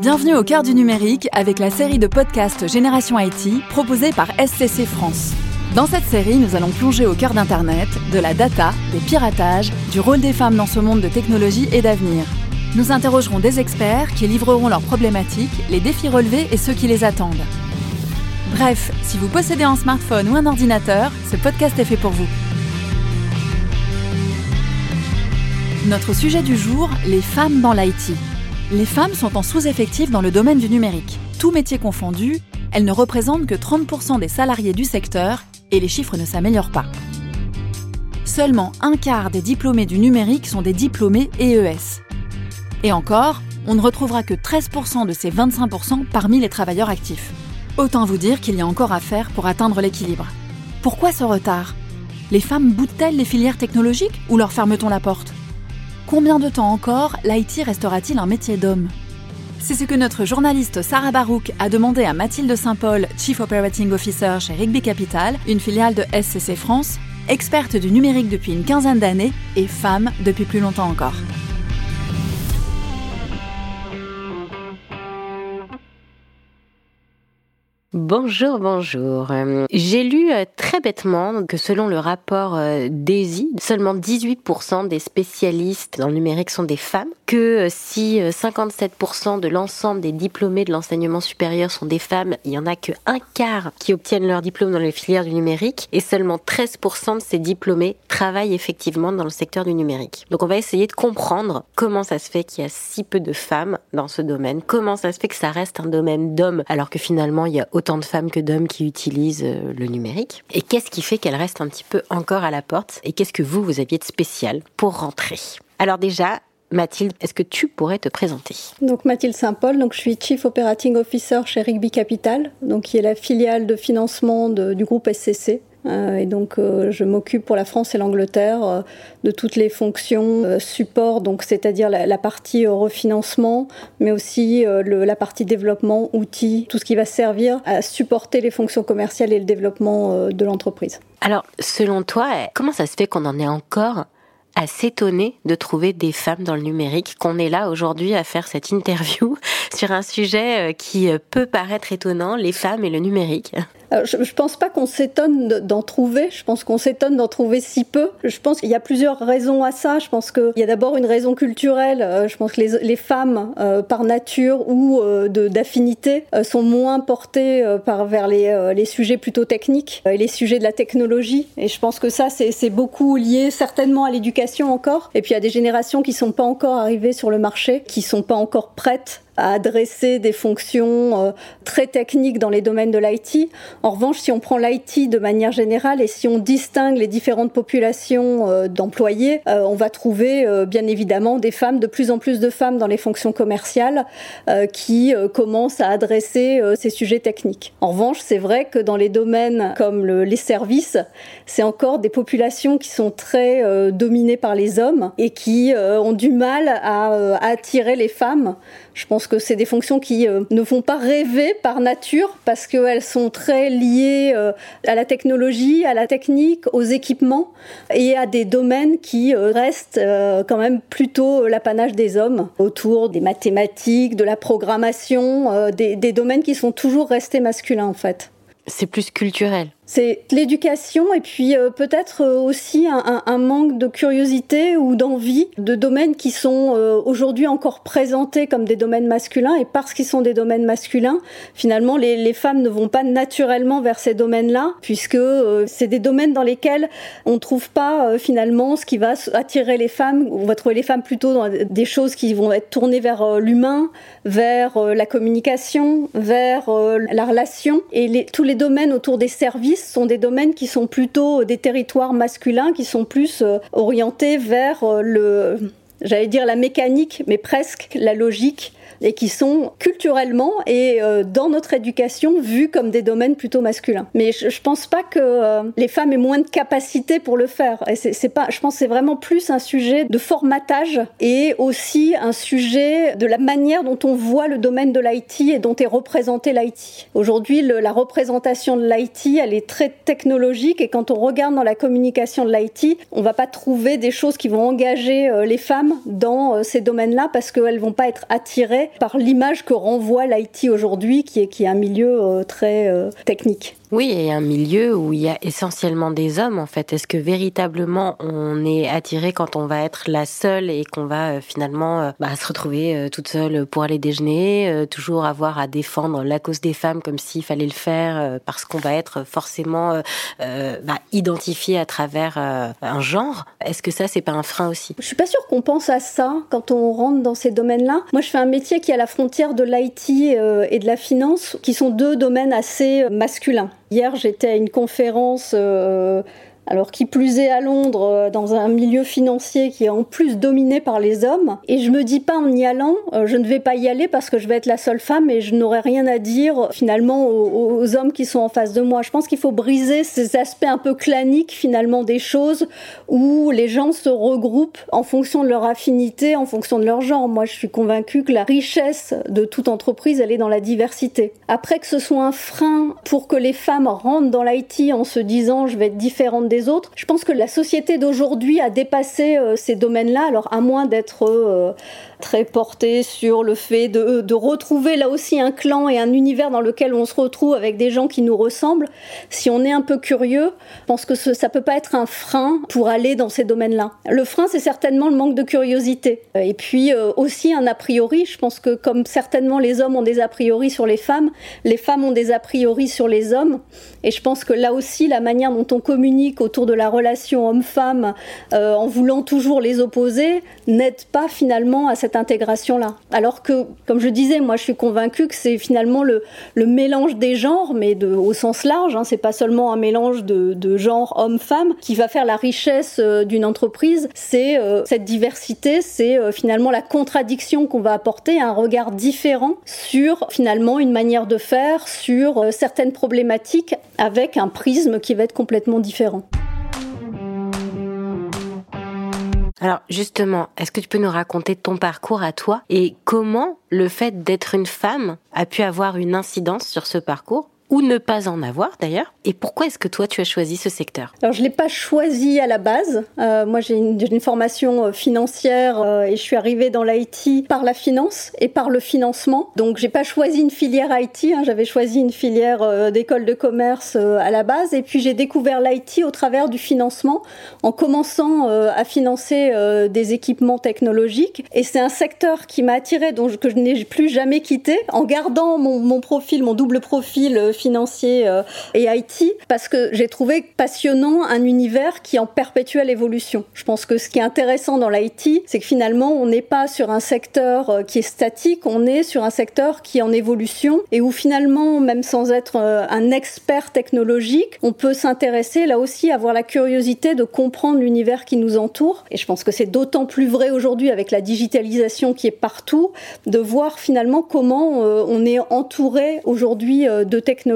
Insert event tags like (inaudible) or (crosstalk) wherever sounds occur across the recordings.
Bienvenue au cœur du numérique avec la série de podcasts Génération IT proposée par SCC France. Dans cette série, nous allons plonger au cœur d'Internet, de la data, des piratages, du rôle des femmes dans ce monde de technologie et d'avenir. Nous interrogerons des experts qui livreront leurs problématiques, les défis relevés et ceux qui les attendent. Bref, si vous possédez un smartphone ou un ordinateur, ce podcast est fait pour vous. Notre sujet du jour, les femmes dans l'IT. Les femmes sont en sous-effectif dans le domaine du numérique. Tout métier confondu, elles ne représentent que 30% des salariés du secteur et les chiffres ne s'améliorent pas. Seulement un quart des diplômés du numérique sont des diplômés EES. Et encore, on ne retrouvera que 13% de ces 25% parmi les travailleurs actifs. Autant vous dire qu'il y a encore à faire pour atteindre l'équilibre. Pourquoi ce retard? Les femmes boudent-elles les filières technologiques ou leur ferme-t-on la porte? Combien de temps encore l'IT restera-t-il un métier d'homme? C'est ce que notre journaliste Sarah Barouk a demandé à Mathilde Saint-Paul, Chief Operating Officer chez Rigby Capital, une filiale de SCC France, experte du numérique depuis une quinzaine d'années et femme depuis plus longtemps encore. Bonjour, bonjour. Euh, j'ai lu euh, très bêtement que selon le rapport euh, DESI, seulement 18% des spécialistes dans le numérique sont des femmes, que si 57% de l'ensemble des diplômés de l'enseignement supérieur sont des femmes, il y en a que un quart qui obtiennent leur diplôme dans les filières du numérique et seulement 13% de ces diplômés travaillent effectivement dans le secteur du numérique. Donc on va essayer de comprendre comment ça se fait qu'il y a si peu de femmes dans ce domaine, comment ça se fait que ça reste un domaine d'hommes alors que finalement il y a autant de femmes que d'hommes qui utilisent euh, le numérique. Et qu'est-ce qui fait qu'elle reste un petit peu encore à la porte? Et qu'est-ce que vous, vous aviez de spécial pour rentrer? Alors déjà, Mathilde, est-ce que tu pourrais te présenter? Donc Mathilde Saint-Paul, donc je suis Chief Operating Officer chez Rigby Capital, donc qui est la filiale de financement du groupe SCC. Euh, et donc, euh, je m'occupe pour la France et l'Angleterre euh, de toutes les fonctions support, donc c'est-à-dire la, partie refinancement, mais aussi la partie développement, outils, tout ce qui va servir à supporter les fonctions commerciales et le développement de l'entreprise. Alors, selon toi, comment ça se fait qu'on en est encore à s'étonner de trouver des femmes dans le numérique, qu'on est là aujourd'hui à faire cette interview (laughs) sur un sujet qui peut paraître étonnant, les femmes et le numérique je ne pense pas qu'on s'étonne d'en trouver, je pense qu'on s'étonne d'en trouver si peu. Je pense qu'il y a plusieurs raisons à ça. Je pense qu'il y a d'abord une raison culturelle. Euh, je pense que les, femmes, euh, par nature ou euh, d'affinité, sont moins portées par, vers les, les, sujets plutôt techniques et les sujets de la technologie. Et je pense que ça, c'est beaucoup lié certainement à l'éducation encore. Et puis il y a des générations qui sont pas encore arrivées sur le marché, qui sont pas encore prêtes à adresser des fonctions euh, très techniques dans les domaines de l'IT. En revanche, si on prend l'IT de manière générale et si on distingue les différentes populations euh, d'employés, euh, on va trouver bien évidemment des femmes, de plus en plus de femmes dans les fonctions commerciales qui commencent à adresser ces sujets techniques. En revanche, c'est vrai que dans les domaines comme les services, c'est encore des populations qui sont très dominées par les hommes et qui ont du mal à attirer les femmes je pense que c'est des fonctions qui euh, ne font pas rêver par nature parce qu'elles sont très liées euh, à la technologie, à la technique, aux équipements et à des domaines qui euh, restent quand même plutôt l'apanage des hommes autour des mathématiques, de la programmation, des, des domaines qui sont toujours restés masculins en fait. C'est plus culturel. C'est l'éducation et puis euh, peut-être euh, aussi un, manque de curiosité ou d'envie de domaines qui sont euh, aujourd'hui encore présentés comme des domaines masculins et parce qu'ils sont des domaines masculins, finalement les, femmes ne vont pas naturellement vers ces domaines-là puisque c'est des domaines dans lesquels on ne trouve pas finalement ce qui va attirer les femmes. On va trouver les femmes plutôt dans des choses qui vont être tournées vers l'humain, vers la communication, vers la relation et tous les domaines autour des services sont des domaines qui sont plutôt des territoires masculins, qui sont plus euh, orientés vers euh, le, j'allais dire la mécanique, mais presque la logique et qui sont culturellement et euh, dans notre éducation vus comme des domaines plutôt masculins. Mais je, je pense pas que euh, les femmes aient moins de capacité pour le faire. Et c'est pas, je pense, c'est vraiment plus un sujet de formatage et aussi un sujet de la manière dont on voit le domaine de l'IT et dont est représenté l'IT. Aujourd'hui, la représentation de l'IT, elle est très technologique et quand on regarde dans la communication de l'IT, on va pas trouver des choses qui vont engager euh, les femmes dans ces domaines-là parce qu'elles vont pas être attirées par l'image que renvoie l'IT aujourd'hui, qui est, qui est un milieu très technique. Oui, et un milieu où il y a essentiellement des hommes en fait. Est-ce que véritablement on est attiré quand on va être la seule et qu'on va euh, finalement euh, bah, se retrouver euh, toute seule pour aller déjeuner, toujours avoir à défendre la cause des femmes comme s'il fallait le faire parce qu'on va être forcément bah, identifié à travers un genre? Est-ce que ça c'est pas un frein aussi? Je suis pas sûre qu'on pense à ça quand on rentre dans ces domaines-là. Moi, je fais un métier qui est à la frontière de l'IT et de la finance, qui sont deux domaines assez masculins. Hier, j'étais à une conférence euh, alors qui plus est à Londres, euh, dans un milieu financier qui est en plus dominé par les hommes. Et je me dis pas en y allant, euh, je ne vais pas y aller parce que je vais être la seule femme et je n'aurai rien à dire finalement aux, hommes qui sont en face de moi. Je pense qu'il faut briser ces aspects un peu claniques finalement des choses où les gens se regroupent en fonction de leur affinité, en fonction de leur genre. Moi, je suis convaincue que la richesse de toute entreprise, elle est dans la diversité. Après que ce soit un frein pour que les femmes rentrent dans l'IT en se disant je vais être différente des autres. Je pense que la société d'aujourd'hui a dépassé euh, ces domaines-là, alors à moins d'être euh, très porté sur le fait de, de, retrouver là aussi un clan et un univers dans lequel on se retrouve avec des gens qui nous ressemblent. Si on est un peu curieux, je pense que ce, ça peut pas être un frein pour aller dans ces domaines-là. Le frein, c'est certainement le manque de curiosité. Et puis euh, aussi un a priori. Je pense que comme certainement les hommes ont des a priori sur les femmes, les femmes ont des a priori sur les hommes. Et je pense que là aussi, la manière dont on communique autour de la relation homme-femme, euh, en voulant toujours les opposer, n'aide pas finalement à cette intégration-là. Alors que, comme je disais, moi je suis convaincue que c'est finalement le, mélange des genres, mais au sens large, hein, c'est pas seulement un mélange de, de genre homme-femme qui va faire la richesse euh, d'une entreprise, c'est euh, cette diversité, c'est finalement la contradiction qu'on va apporter, un regard différent sur finalement une manière de faire, sur certaines problématiques avec un prisme qui va être complètement différent. Alors justement, est-ce que tu peux nous raconter ton parcours à toi et comment le fait d'être une femme a pu avoir une incidence sur ce parcours? Ou ne pas en avoir d'ailleurs Et pourquoi est-ce que toi tu as choisi ce secteur? Alors je l'ai pas choisi à la base. Euh, moi j'ai une, formation euh, financière euh, et je suis arrivée dans l'IT par la finance et par le financement. Donc j'ai pas choisi une filière IT. Hein, J'avais choisi une filière d'école de commerce à la base et puis j'ai découvert l'IT au travers du financement en commençant à financer des équipements technologiques. Et c'est un secteur qui m'a attiré, donc que je n'ai plus jamais quitté, en gardant mon, mon profil, mon double profil financier euh, et IT parce que j'ai trouvé passionnant un univers qui est en perpétuelle évolution. Je pense que ce qui est intéressant dans l'IT, c'est que finalement, on n'est pas sur un secteur euh, qui est statique, on est sur un secteur qui est en évolution et où finalement, même sans être euh, un expert technologique, on peut s'intéresser là aussi, avoir la curiosité de comprendre l'univers qui nous entoure. Et je pense que c'est d'autant plus vrai aujourd'hui avec la digitalisation qui est partout, de voir finalement comment on est entouré aujourd'hui de technologies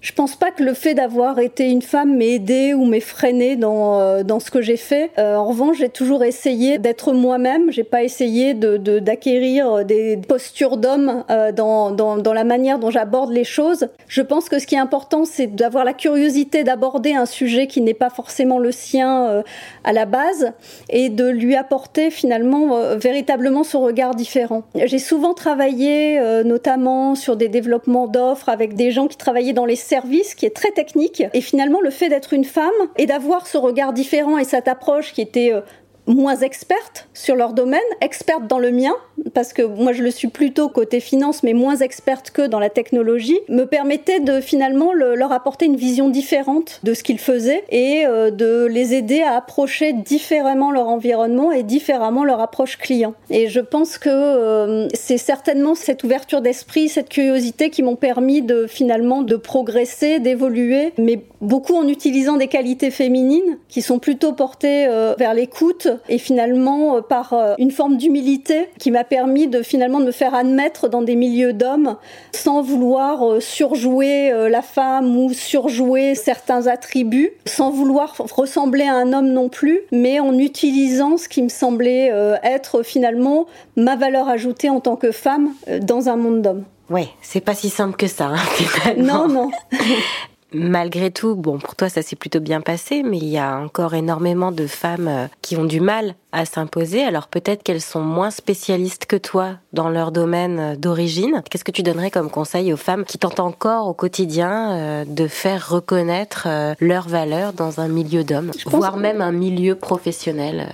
je pense pas que le fait d'avoir été une femme m'ait aidé ou m'ait freiné dans, euh, dans ce que j'ai fait. Euh, en revanche, j'ai toujours essayé d'être moi-même. J'ai pas essayé de, d'acquérir des postures d'homme euh, dans, dans, dans la manière dont j'aborde les choses. Je pense que ce qui est important, c'est d'avoir la curiosité d'aborder un sujet qui n'est pas forcément le sien à la base et de lui apporter finalement véritablement son regard différent. J'ai souvent travaillé notamment sur des développements d'offres avec des gens qui travaillent dans les services, qui est très technique. Et finalement, le fait d'être une femme et d'avoir ce regard différent et cette approche qui était euh, moins expertes sur leur domaine, expertes dans le mien, parce que moi je le suis plutôt côté finance, mais moins experte que dans la technologie, me permettait de finalement leur apporter une vision différente de ce qu'ils faisaient et euh, de les aider à approcher différemment leur environnement et différemment leur approche client. Et je pense que euh, c'est certainement cette ouverture d'esprit, cette curiosité qui m'ont permis de finalement de progresser, d'évoluer, mais beaucoup en utilisant des qualités féminines qui sont plutôt portées euh, vers l'écoute et finalement par une forme d'humilité qui m'a permis de finalement de me faire admettre dans des milieux d'hommes sans vouloir euh, surjouer euh, la femme ou surjouer certains attributs, sans vouloir ressembler à un homme non plus, mais en utilisant ce qui me semblait euh, être finalement ma valeur ajoutée en tant que femme dans un monde d'hommes. Ouais, c'est pas si simple que ça. Hein, (laughs) non, non. (laughs) Malgré tout, bon, pour toi, ça s'est plutôt bien passé, mais il y a encore énormément de femmes qui ont du mal à s'imposer. Alors peut-être qu'elles sont moins spécialistes que toi dans leur domaine d'origine. Qu'est-ce que tu donnerais comme conseil aux femmes qui tentent encore au quotidien euh, de faire reconnaître euh, leur valeur dans un milieu d'hommes, voire même un milieu professionnel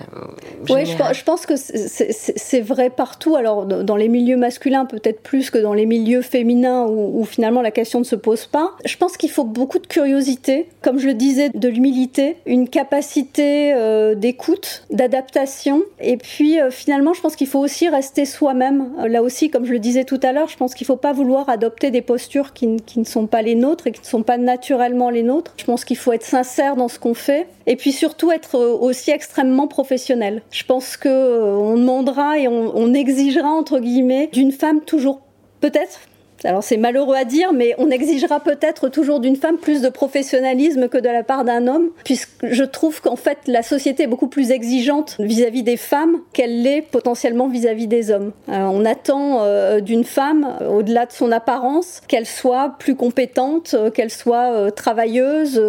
Oui, je, pense que c'est vrai partout. Alors dans les milieux masculins peut-être plus que dans les milieux féminins où, où finalement la question ne se pose pas. Je pense qu'il faut beaucoup de curiosité, comme je le disais, de l'humilité, une capacité euh, d'écoute, d'adaptation. Et puis euh, finalement, je pense qu'il faut aussi rester soi-même. Euh, là aussi, comme je le disais tout à l'heure, je pense qu'il ne faut pas vouloir adopter des postures qui, ne sont pas les nôtres et qui ne sont pas naturellement les nôtres. Je pense qu'il faut être sincère dans ce qu'on fait. Et puis surtout être aussi extrêmement professionnel. Je pense que on demandera et on exigera entre guillemets d'une femme toujours peut-être alors c'est malheureux à dire, mais on exigera peut-être toujours d'une femme plus de professionnalisme que de la part d'un homme, puisque je trouve qu'en fait la société est beaucoup plus exigeante vis-à-vis des femmes qu'elle l'est potentiellement vis-à-vis des hommes. Euh, on attend euh, d'une femme, euh, au-delà de son apparence, qu'elle soit plus compétente, qu'elle soit travailleuse.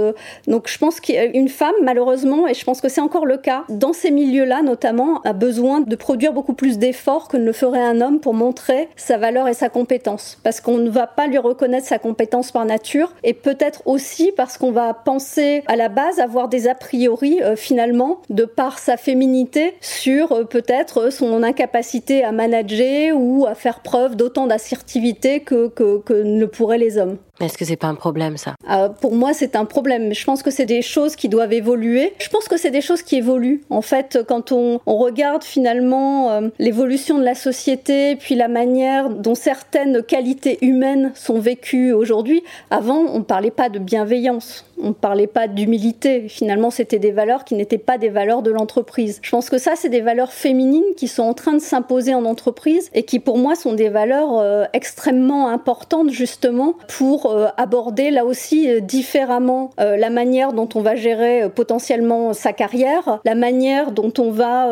donc je pense qu'une femme, malheureusement, et je pense que c'est encore le cas, dans ces milieux-là notamment, a besoin de produire beaucoup plus d'efforts que ne le ferait un homme pour montrer sa valeur et sa compétence. Parce qu'on ne va pas lui reconnaître sa compétence par nature et peut-être aussi parce qu'on va penser à la base avoir des a priori euh, finalement de par sa féminité sur euh, peut-être son incapacité à manager ou à faire preuve d'autant d'assertivité que, que, que ne pourraient les hommes. Est-ce que c'est pas un problème ça? Euh, Pour moi, c'est un problème. Je pense que c'est des choses qui doivent évoluer. Je pense que c'est des choses qui évoluent. En fait, quand on, on regarde finalement euh, l'évolution de la société, puis la manière dont certaines qualités humaines sont vécues aujourd'hui, avant, on parlait pas de bienveillance on ne parlait pas d'humilité. Finalement, c'était des valeurs qui n'étaient pas des valeurs de l'entreprise. Je pense que ça, c'est des valeurs féminines qui sont en train de s'imposer en entreprise et qui, pour moi, sont des valeurs euh, extrêmement importantes, justement, pour euh, aborder là aussi euh, différemment la manière dont on va gérer potentiellement sa carrière, la manière dont on va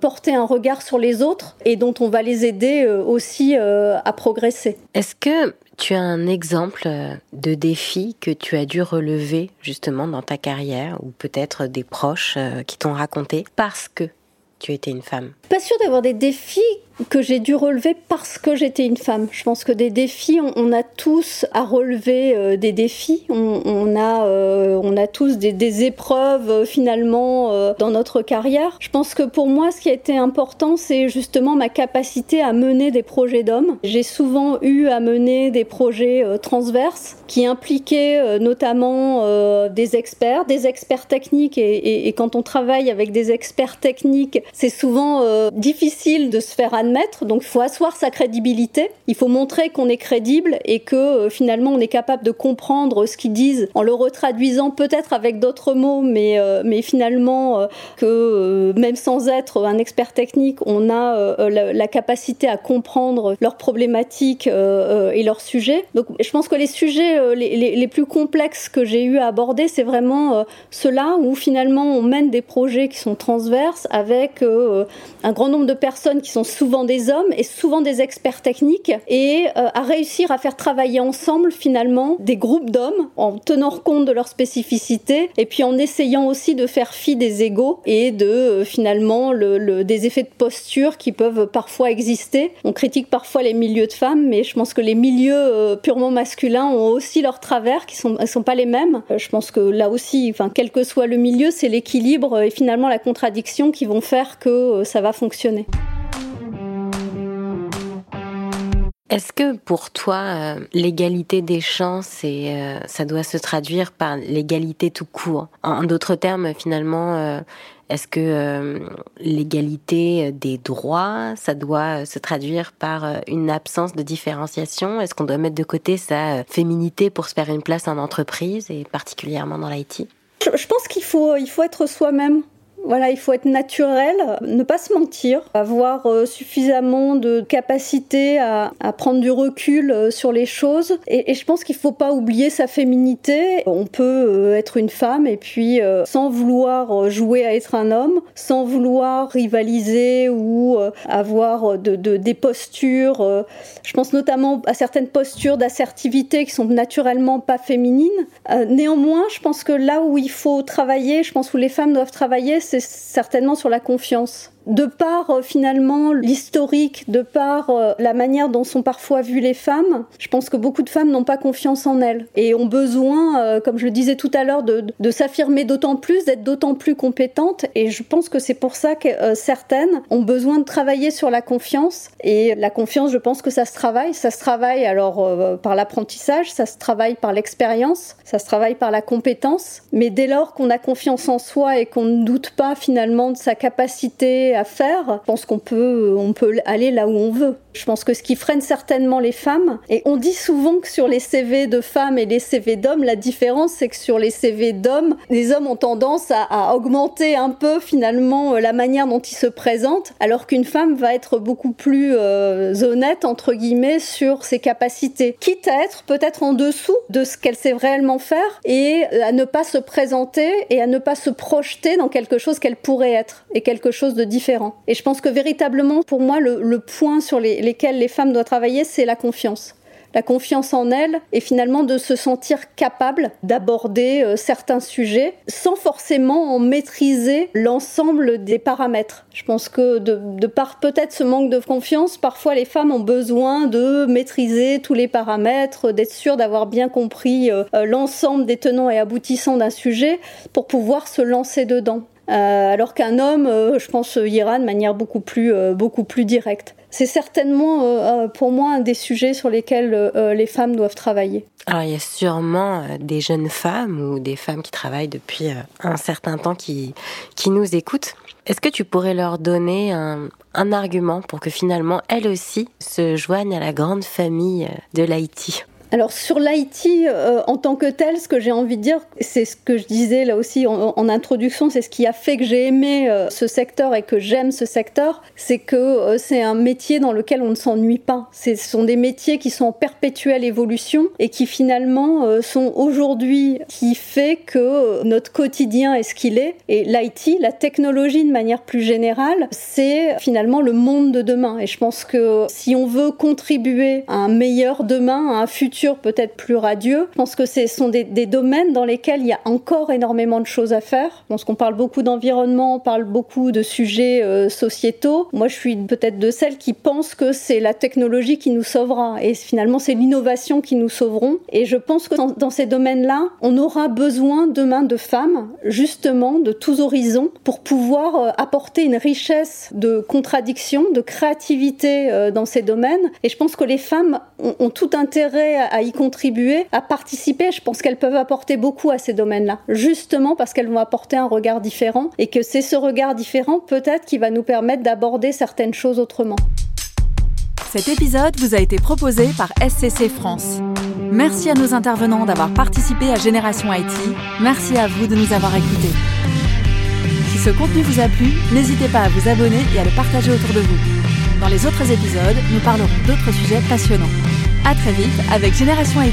porter un regard sur les autres et dont on va les aider aussi à progresser. Est-ce que tu as un exemple euh, de défi que tu as dû relever justement dans ta carrière ou peut-être des proches euh, qui t'ont raconté parce que tu étais une femme? Pas sûr d'avoir des défis que j'ai dû relever parce que j'étais une femme. Je pense que des défis, on, a tous à relever euh, des défis. On, a, euh, on a tous des, des épreuves euh, finalement dans notre carrière. Je pense que pour moi, ce qui a été important, c'est justement ma capacité à mener des projets d'hommes. J'ai souvent eu à mener des projets transverses qui impliquaient notamment des experts, des experts techniques. Et, et, et, quand on travaille avec des experts techniques, c'est souvent difficile de se faire admettre, donc il faut asseoir sa crédibilité, il faut montrer qu'on est crédible et que euh, finalement on est capable de comprendre ce qu'ils disent en le retraduisant peut-être avec d'autres mots, mais, euh, mais finalement euh, que même sans être un expert technique, on a la, capacité à comprendre leurs problématiques et leurs sujets. Donc je pense que les sujets les, les, les plus complexes que j'ai eu à aborder, c'est vraiment ceux-là où finalement on mène des projets qui sont transverses avec un grand nombre de personnes qui sont souvent des hommes et souvent des experts techniques et euh, à réussir à faire travailler ensemble finalement des groupes d'hommes en tenant compte de leurs spécificités et puis en essayant aussi de faire fi des égaux et de euh, finalement le, des effets de posture qui peuvent parfois exister. On critique parfois les milieux de femmes, mais je pense que les milieux euh, purement masculins ont aussi leurs travers qui sont, sont pas les mêmes. je pense que là aussi, quel que soit le milieu, c'est l'équilibre et finalement la contradiction qui vont faire que ça va fonctionner. Est-ce que pour toi, euh, l'égalité des chances, euh, ça doit se traduire par l'égalité tout court? En, d'autres termes, finalement, euh, est-ce que l'égalité des droits, ça doit se traduire par une absence de différenciation? Est-ce qu'on doit mettre de côté sa féminité pour se faire une place en entreprise et particulièrement dans l'IT je pense qu'il faut, il faut être soi-même. Voilà, il faut être naturel, ne pas se mentir, avoir euh, suffisamment de capacité à, prendre du recul euh, sur les choses. Et, je pense qu'il ne faut pas oublier sa féminité. On peut euh, être une femme et puis sans vouloir jouer à être un homme, sans vouloir rivaliser ou avoir de, des postures. Je pense notamment à certaines postures d'assertivité qui sont naturellement pas féminines. Néanmoins, je pense que là où il faut travailler, je pense où les femmes doivent travailler, c'est certainement sur la confiance de par euh, finalement l'historique, de par euh, la manière dont sont parfois vues les femmes, je pense que beaucoup de femmes n'ont pas confiance en elles et ont besoin, euh, comme je le disais tout à l'heure, de, de s'affirmer d'autant plus, d'être d'autant plus compétentes. Et je pense que c'est pour ça que certaines ont besoin de travailler sur la confiance. Et la confiance, je pense que ça se travaille. Ça se travaille alors par l'apprentissage, ça se travaille par l'expérience, ça se travaille par la compétence. Mais dès lors qu'on a confiance en soi et qu'on ne doute pas finalement de sa capacité à faire, je pense qu'on peut, on peut aller là où on veut. Je pense que ce qui freine certainement les femmes, et on dit souvent que sur les CV de femmes et les CV d'hommes, la différence c'est que sur les CV d'hommes, les hommes ont tendance à, augmenter un peu finalement euh, la manière dont ils se présentent, alors qu'une femme va être beaucoup plus euh, honnête entre guillemets sur ses capacités, quitte à être peut-être en dessous de ce qu'elle sait réellement faire et à ne pas se présenter et à ne pas se projeter dans quelque chose qu'elle pourrait être et quelque chose de différent et je pense que véritablement, pour moi, le, point sur lesquels les femmes doivent travailler, c'est la confiance la confiance en elles et finalement de se sentir capable d'aborder euh, certains sujets sans forcément en maîtriser l'ensemble des paramètres. Je pense que de, par peut-être ce manque de confiance, parfois les femmes ont besoin de maîtriser tous les paramètres, d'être sûres d'avoir bien compris euh, euh, l'ensemble des tenants et aboutissants d'un sujet pour pouvoir se lancer dedans. Euh, alors qu'un homme, euh, je pense, ira de manière beaucoup plus, euh, beaucoup plus directe. C'est certainement pour moi un des sujets sur lesquels les femmes doivent travailler. Alors il y a sûrement des jeunes femmes ou des femmes qui travaillent depuis un certain temps qui, qui nous écoutent. Est-ce que tu pourrais leur donner un, un argument pour que finalement elles aussi se joignent à la grande famille de l'Haïti? Alors sur l'IT euh, en tant que tel, ce que j'ai envie de dire, c'est ce que je disais là aussi en, introduction, c'est ce qui a fait que j'ai aimé euh, ce secteur et que j'aime ce secteur, c'est que euh, c'est un métier dans lequel on ne s'ennuie pas. Ce sont des métiers qui sont en perpétuelle évolution et qui finalement sont aujourd'hui qui fait que notre quotidien est ce qu'il est. Et l'IT, la technologie de manière plus générale, c'est finalement le monde de demain. Et je pense que si on veut contribuer à un meilleur demain, à un futur peut-être plus radieux. Je pense que ce sont des, domaines dans lesquels il y a encore énormément de choses à faire. Pense qu'on parle beaucoup d'environnement, on parle beaucoup de sujets euh, sociétaux. Moi, je suis peut-être de celles qui pensent que c'est la technologie qui nous sauvera et finalement c'est l'innovation qui nous sauveront. Et je pense que dans, ces domaines-là, on aura besoin demain de femmes, justement, de tous horizons, pour pouvoir euh, apporter une richesse de contradiction, de créativité euh, dans ces domaines. Et je pense que les femmes ont tout intérêt à y contribuer, à participer. Je pense qu'elles peuvent apporter beaucoup à ces domaines-là, justement parce qu'elles vont apporter un regard différent et que c'est ce regard différent peut-être qui va nous permettre d'aborder certaines choses autrement. Cet épisode vous a été proposé par SCC France. Merci à nos intervenants d'avoir participé à Génération IT. Merci à vous de nous avoir écoutés. Si ce contenu vous a plu, n'hésitez pas à vous abonner et à le partager autour de vous. Dans les autres épisodes, nous parlerons d'autres sujets passionnants. À très vite avec Génération IT.